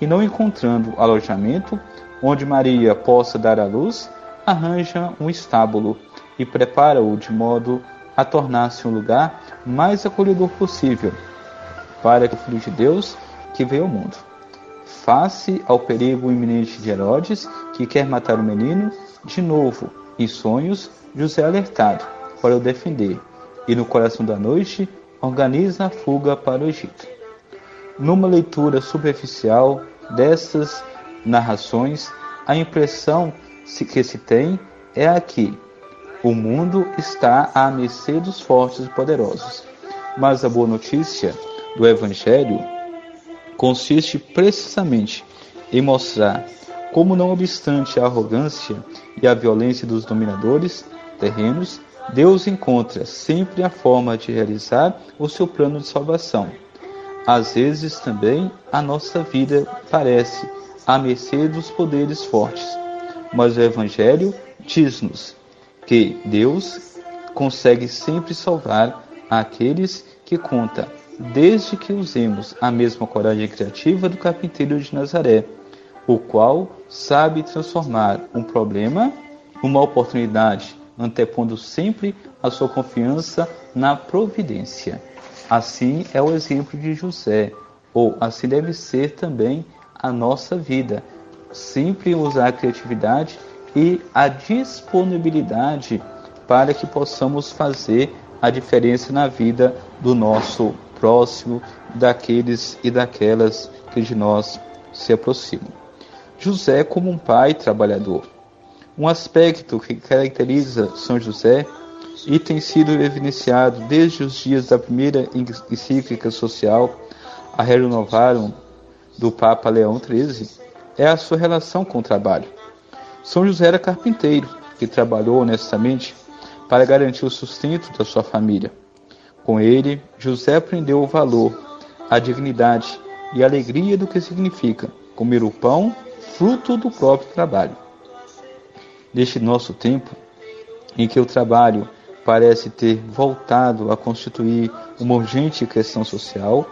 e não encontrando alojamento onde Maria possa dar à luz, arranja um estábulo e prepara-o de modo a tornar-se um lugar mais acolhedor possível para que o Filho de Deus que veio ao mundo. Face ao perigo iminente de Herodes, que quer matar o menino, de novo, em sonhos, José é alertado para o defender e no coração da noite organiza a fuga para o Egito. Numa leitura superficial dessas narrações, a impressão que se tem é a que o mundo está à mercê dos fortes e poderosos. Mas a boa notícia do Evangelho consiste precisamente em mostrar como, não obstante a arrogância e a violência dos dominadores terrenos, Deus encontra sempre a forma de realizar o seu plano de salvação. Às vezes também a nossa vida parece à mercê dos poderes fortes, mas o Evangelho diz-nos que Deus consegue sempre salvar aqueles que conta, desde que usemos a mesma coragem criativa do carpinteiro de Nazaré, o qual sabe transformar um problema numa oportunidade antepondo sempre a sua confiança na providência. Assim é o exemplo de José, ou assim deve ser também a nossa vida. Sempre usar a criatividade e a disponibilidade para que possamos fazer a diferença na vida do nosso próximo, daqueles e daquelas que de nós se aproximam. José como um pai trabalhador. Um aspecto que caracteriza São José e tem sido evidenciado desde os dias da primeira encíclica social, a Renovarum, do Papa Leão XIII, é a sua relação com o trabalho. São José era carpinteiro, que trabalhou honestamente para garantir o sustento da sua família. Com ele, José aprendeu o valor, a dignidade e alegria do que significa comer o pão, fruto do próprio trabalho. Neste nosso tempo, em que o trabalho parece ter voltado a constituir uma urgente questão social,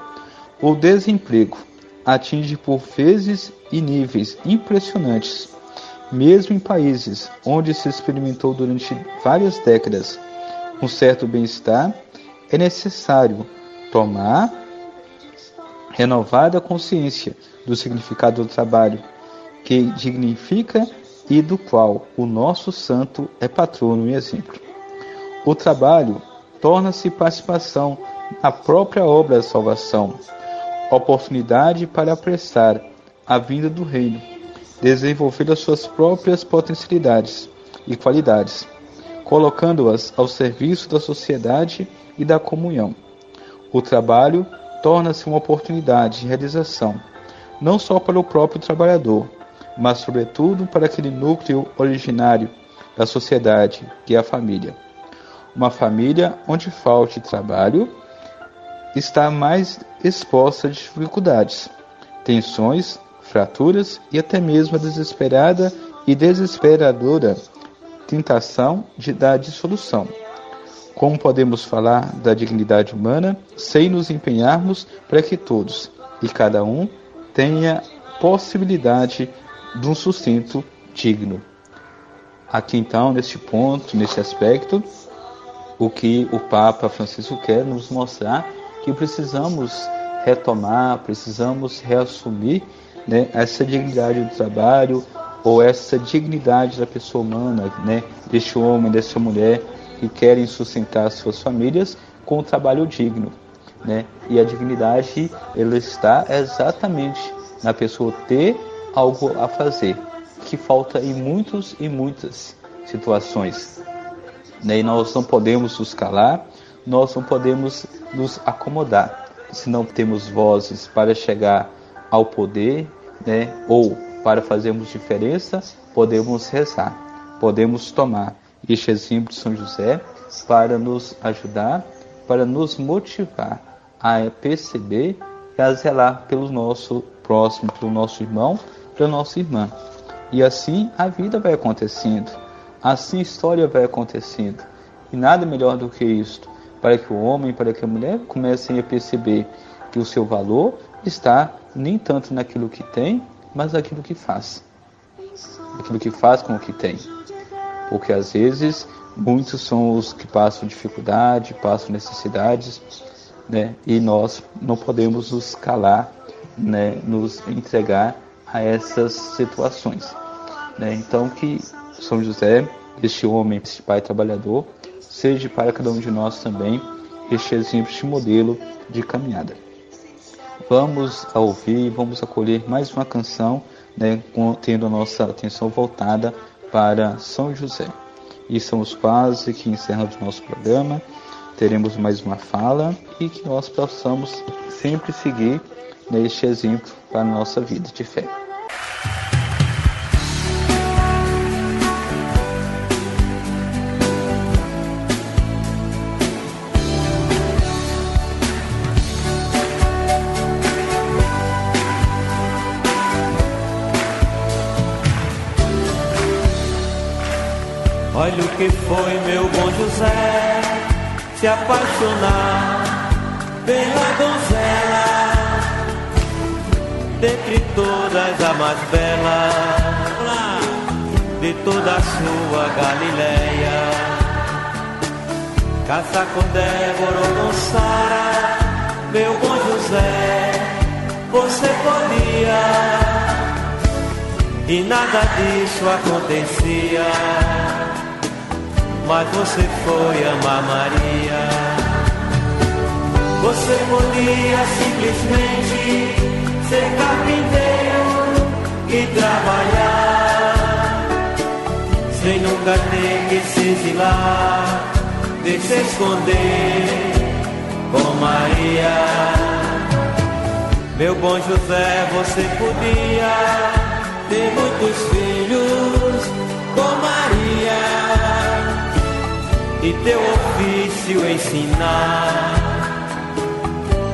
o desemprego atinge por vezes e níveis impressionantes, mesmo em países onde se experimentou durante várias décadas um certo bem-estar, é necessário tomar renovada consciência do significado do trabalho, que dignifica e do qual o nosso santo é patrono e exemplo. O trabalho torna-se participação na própria obra da salvação, oportunidade para apressar a vinda do reino, desenvolver as suas próprias potencialidades e qualidades, colocando-as ao serviço da sociedade e da comunhão. O trabalho torna-se uma oportunidade de realização, não só para o próprio trabalhador, mas sobretudo para aquele núcleo originário da sociedade, que é a família. Uma família onde falte trabalho está mais exposta a dificuldades, tensões, fraturas e até mesmo a desesperada e desesperadora tentação de dar dissolução. Como podemos falar da dignidade humana sem nos empenharmos para que todos e cada um tenha possibilidade de um sustento digno? Aqui então, neste ponto, neste aspecto, o que o Papa Francisco quer nos mostrar que precisamos retomar, precisamos reassumir né, essa dignidade do trabalho ou essa dignidade da pessoa humana, né, deste homem, dessa mulher que querem sustentar suas famílias com um trabalho digno, né? E a dignidade ela está exatamente na pessoa ter algo a fazer, que falta em muitos e muitas situações. E nós não podemos nos calar, nós não podemos nos acomodar. Se não temos vozes para chegar ao poder, né? ou para fazermos diferença, podemos rezar, podemos tomar este exemplo de São José para nos ajudar, para nos motivar a perceber e a zelar pelo nosso próximo, pelo nosso irmão, pela nossa irmã. E assim a vida vai acontecendo, assim a história vai acontecendo. E nada melhor do que isto, para que o homem, para que a mulher comecem a perceber que o seu valor está nem tanto naquilo que tem, mas naquilo que faz. Aquilo que faz com o que tem. Porque às vezes muitos são os que passam dificuldade, passam necessidades, né? E nós não podemos nos calar, né? Nos entregar a essas situações, né? Então que São José, este homem, este pai trabalhador, seja para cada um de nós também este exemplo, este modelo de caminhada. Vamos a ouvir, vamos acolher mais uma canção, né, tendo a nossa atenção voltada para São José. E estamos quase que encerrando o nosso programa. Teremos mais uma fala e que nós possamos sempre seguir neste exemplo para a nossa vida de fé.
Olha o que foi meu bom José se apaixonar pela donzela, dentre todas a mais bela de toda a sua Galileia. Casar com Débora ou com Sara, meu bom José, você podia, e nada disso acontecia mas você foi amar Maria. Você podia simplesmente ser carpinteiro e trabalhar, sem nunca ter que se exilar, de se esconder com Maria. Meu bom José, você podia ter muitos filhos com Maria e teu ofício ensinar.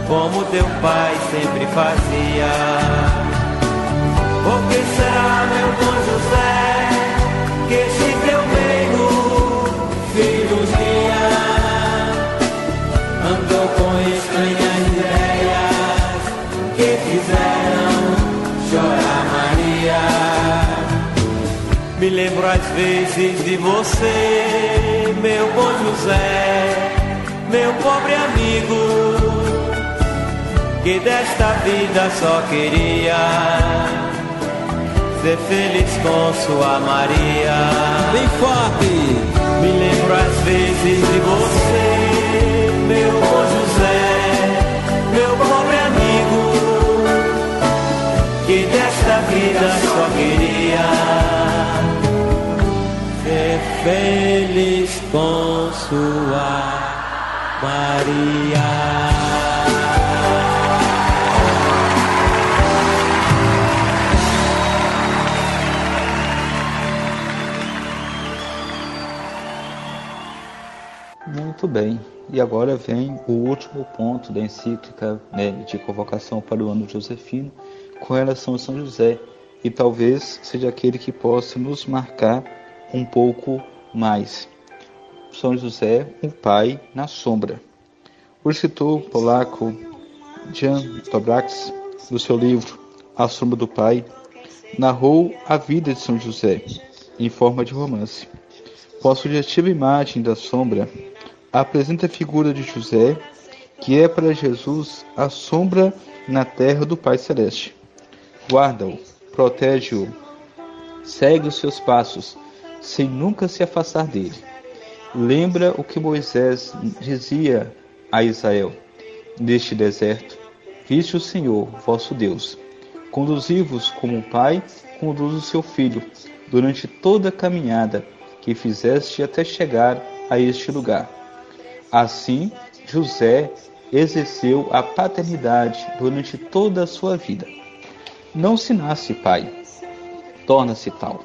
Como teu pai sempre fazia. Por que será, meu bom José, que esse teu meio filho guia andou com estranhas ideias que fizeram chorar Maria? Me lembro às vezes de você, meu bom José, meu pobre amigo, que desta vida só queria ser feliz com sua Maria. Bem forte! Me lembro às vezes de você, meu bom José, meu pobre amigo, que desta vida só queria ser feliz com sua Maria.
Bem. E agora vem o último ponto da encíclica né, de convocação para o ano josefino com relação a São José. E talvez seja aquele que possa nos marcar um pouco mais. São José, um pai na sombra. O escritor polaco Jan Tobrax, no seu livro A Sombra do Pai, narrou a vida de São José em forma de romance. Com a sugestiva imagem da sombra, apresenta a figura de José, que é para Jesus a sombra na terra do Pai Celeste. Guarda-o, protege-o, segue os seus passos, sem nunca se afastar dele. Lembra o que Moisés dizia a Israel: Neste deserto, viste o Senhor, vosso Deus. Conduzi-vos como um pai conduz o seu filho, durante toda a caminhada que fizeste até chegar a este lugar. Assim, José exerceu a paternidade durante toda a sua vida. Não se nasce pai, torna-se tal.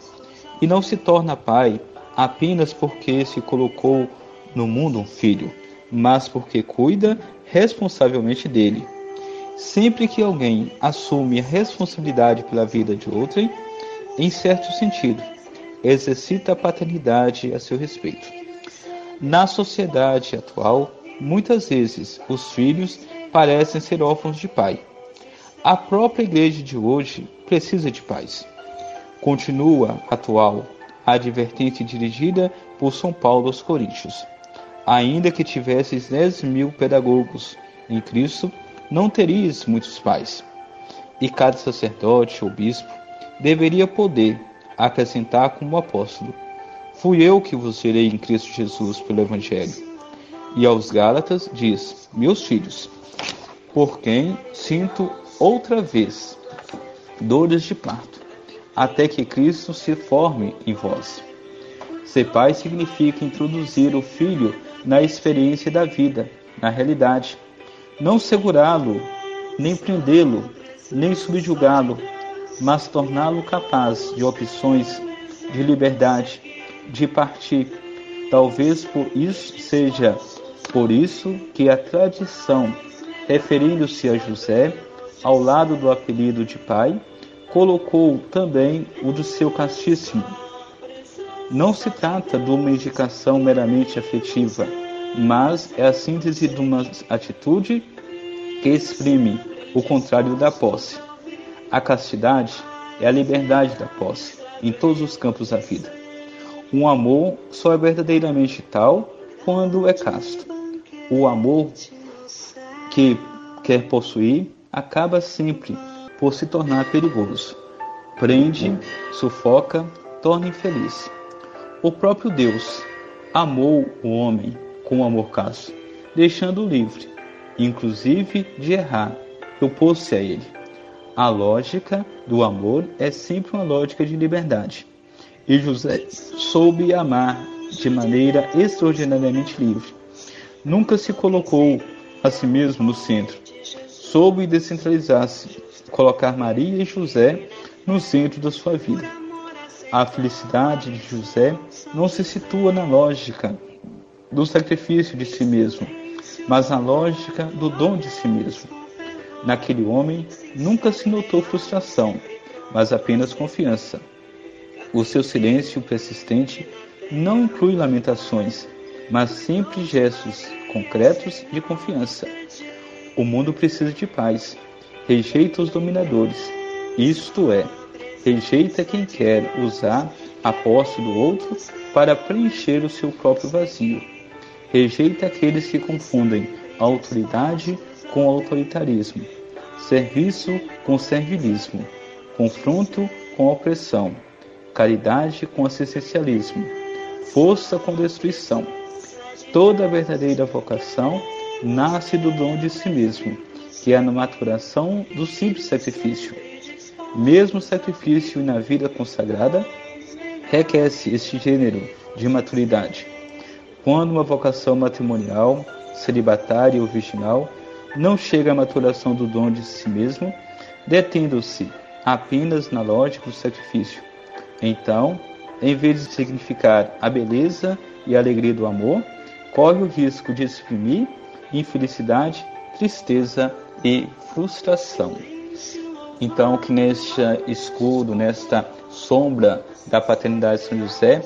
E não se torna pai apenas porque se colocou no mundo um filho, mas porque cuida responsavelmente dele. Sempre que alguém assume a responsabilidade pela vida de outrem, em certo sentido, exercita a paternidade a seu respeito. Na sociedade atual, muitas vezes os filhos parecem ser órfãos de pai. A própria igreja de hoje precisa de pais. Continua atual a advertência dirigida por São Paulo aos Coríntios. Ainda que tivesses dez mil pedagogos em Cristo, não terias muitos pais. E cada sacerdote ou bispo deveria poder acrescentar como apóstolo: Fui eu que vos gerei em Cristo Jesus pelo Evangelho. E aos Gálatas diz: Meus filhos, por quem sinto outra vez dores de parto, até que Cristo se forme em vós. Ser pai significa introduzir o filho na experiência da vida, na realidade. Não segurá-lo, nem prendê-lo, nem subjugá-lo, mas torná-lo capaz de opções, de liberdade, de partir. Talvez por isso seja por isso que a tradição, referindo-se a José, ao lado do apelido de pai, colocou também o do seu castíssimo. Não se trata de uma indicação meramente afetiva, mas é a síntese de uma atitude que exprime o contrário da posse. A castidade é a liberdade da posse em todos os campos da vida. Um amor só é verdadeiramente tal quando é casto. O amor que quer possuir acaba sempre por se tornar perigoso. Prende, sufoca, torna infeliz. O próprio Deus amou o homem com amor casto, deixando-o livre, inclusive de errar, opôs-se a ele. A lógica do amor é sempre uma lógica de liberdade. E José soube amar de maneira extraordinariamente livre. Nunca se colocou a si mesmo no centro. Soube descentralizar-se, colocar Maria e José no centro da sua vida. A felicidade de José não se situa na lógica do sacrifício de si mesmo, mas na lógica do dom de si mesmo. Naquele homem nunca se notou frustração, mas apenas confiança. O seu silêncio persistente não inclui lamentações, mas sempre gestos concretos de confiança. O mundo precisa de paz. Rejeita os dominadores, isto é, rejeita quem quer usar a posse do outro para preencher o seu próprio vazio. Rejeita aqueles que confundem autoridade com autoritarismo, serviço com servilismo, confronto com opressão, caridade com assistencialismo, força com destruição. Toda verdadeira vocação nasce do dom de si mesmo, que é a maturação do simples sacrifício. Mesmo sacrifício na vida consagrada requer este gênero de maturidade. Quando uma vocação matrimonial, celibatária ou virginal não chega à maturação do dom de si mesmo, detendo-se apenas na lógica do sacrifício. Então, em vez de significar a beleza e a alegria do amor, corre o risco de exprimir infelicidade, tristeza e frustração. Então, que neste escudo, nesta sombra da paternidade de São José,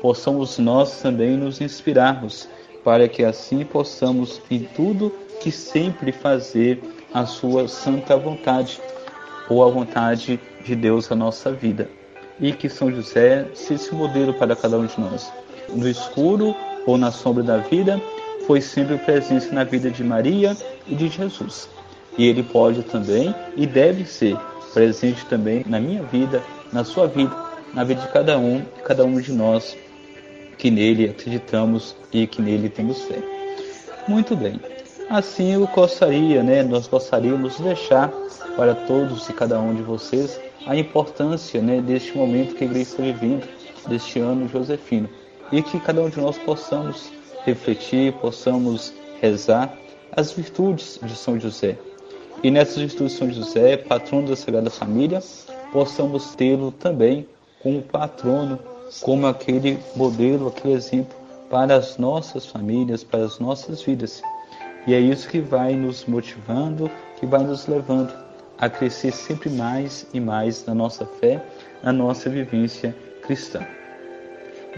possamos nós também nos inspirarmos, para que assim possamos em tudo que sempre fazer a sua santa vontade, ou a vontade de Deus na nossa vida. E que São José seja esse modelo para cada um de nós. No escuro ou na sombra da vida, foi sempre presente na vida de Maria e de Jesus. E ele pode também e deve ser presente também na minha vida, na sua vida, na vida de cada um, cada um de nós que nele acreditamos e que nele temos fé. Muito bem. Assim eu gostaria, né, nós gostaríamos de deixar para todos e cada um de vocês a importância né, deste momento que a igreja está vivendo, deste ano josefino, e que cada um de nós possamos refletir, possamos rezar as virtudes de São José. E nessas virtudes de São José, patrono da Sagrada Família, possamos tê-lo também como patrono, como aquele modelo, aquele exemplo para as nossas famílias, para as nossas vidas. E é isso que vai nos motivando, que vai nos levando a crescer sempre mais e mais na nossa fé, na nossa vivência cristã.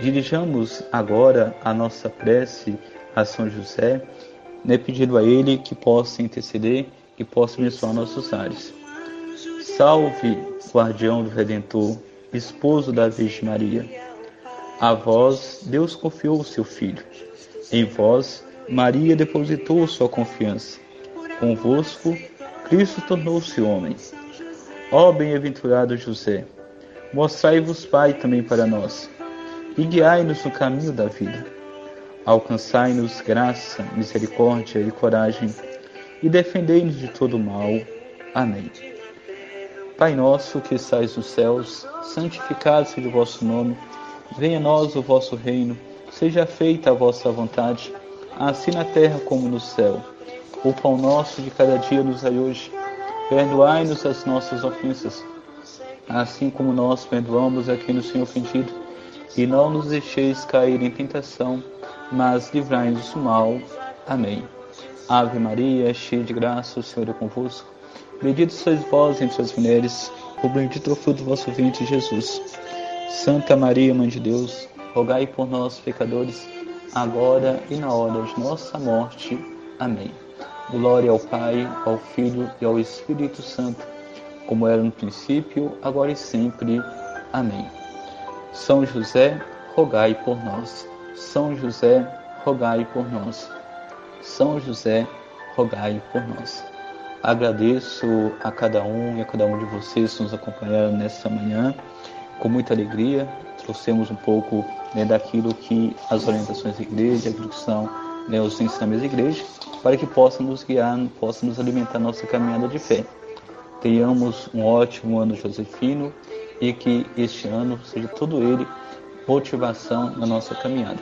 Dirijamos agora a nossa prece a São José, né, pedindo a Ele que possa interceder, que possa abençoar nossos ares. Salve, guardião do Redentor, esposo da Virgem Maria. A vós Deus confiou o seu Filho. Em vós Maria depositou sua confiança. Convosco Cristo tornou-se homem. Ó bem-aventurado José, mostrai-vos Pai também para nós e guiai-nos no caminho da vida. Alcançai-nos graça, misericórdia e coragem, e defendei-nos de todo mal. Amém. Pai nosso que estais nos céus, santificado seja o vosso nome, venha a nós o vosso reino, seja feita a vossa vontade, assim na terra como no céu. O pão nosso de cada dia nos dai hoje, perdoai-nos as nossas ofensas, assim como nós perdoamos a quem nos tem ofendido e não nos deixeis cair em tentação, mas livrai-nos do mal. Amém. Ave Maria, cheia de graça, o Senhor é convosco. Bendito sois vós entre as mulheres, o bendito é o fruto do vosso ventre, Jesus. Santa Maria, Mãe de Deus, rogai por nós, pecadores, agora e na hora de nossa morte. Amém. Glória ao Pai, ao Filho e ao Espírito Santo, como era no princípio, agora e sempre. Amém. São José, rogai por nós. São José, rogai por nós. São José, rogai por nós. Agradeço a cada um e a cada um de vocês que nos acompanharam nesta manhã. Com muita alegria, trouxemos um pouco né, daquilo que as orientações da igreja, aquilo que são né, os ensinamentos da igreja, para que possa nos guiar, possa nos alimentar nossa caminhada de fé. Tenhamos um ótimo ano josefino e que este ano seja todo ele motivação na nossa caminhada.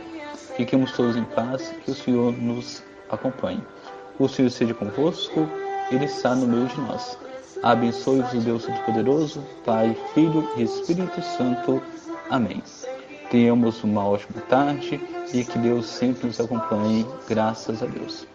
Fiquemos todos em paz, que o Senhor nos acompanhe. O Senhor seja convosco, Ele está no meio de nós. Abençoe-vos o Deus Todo-Poderoso, Pai, Filho e Espírito Santo. Amém. Tenhamos uma ótima tarde e que Deus sempre nos acompanhe, graças a Deus.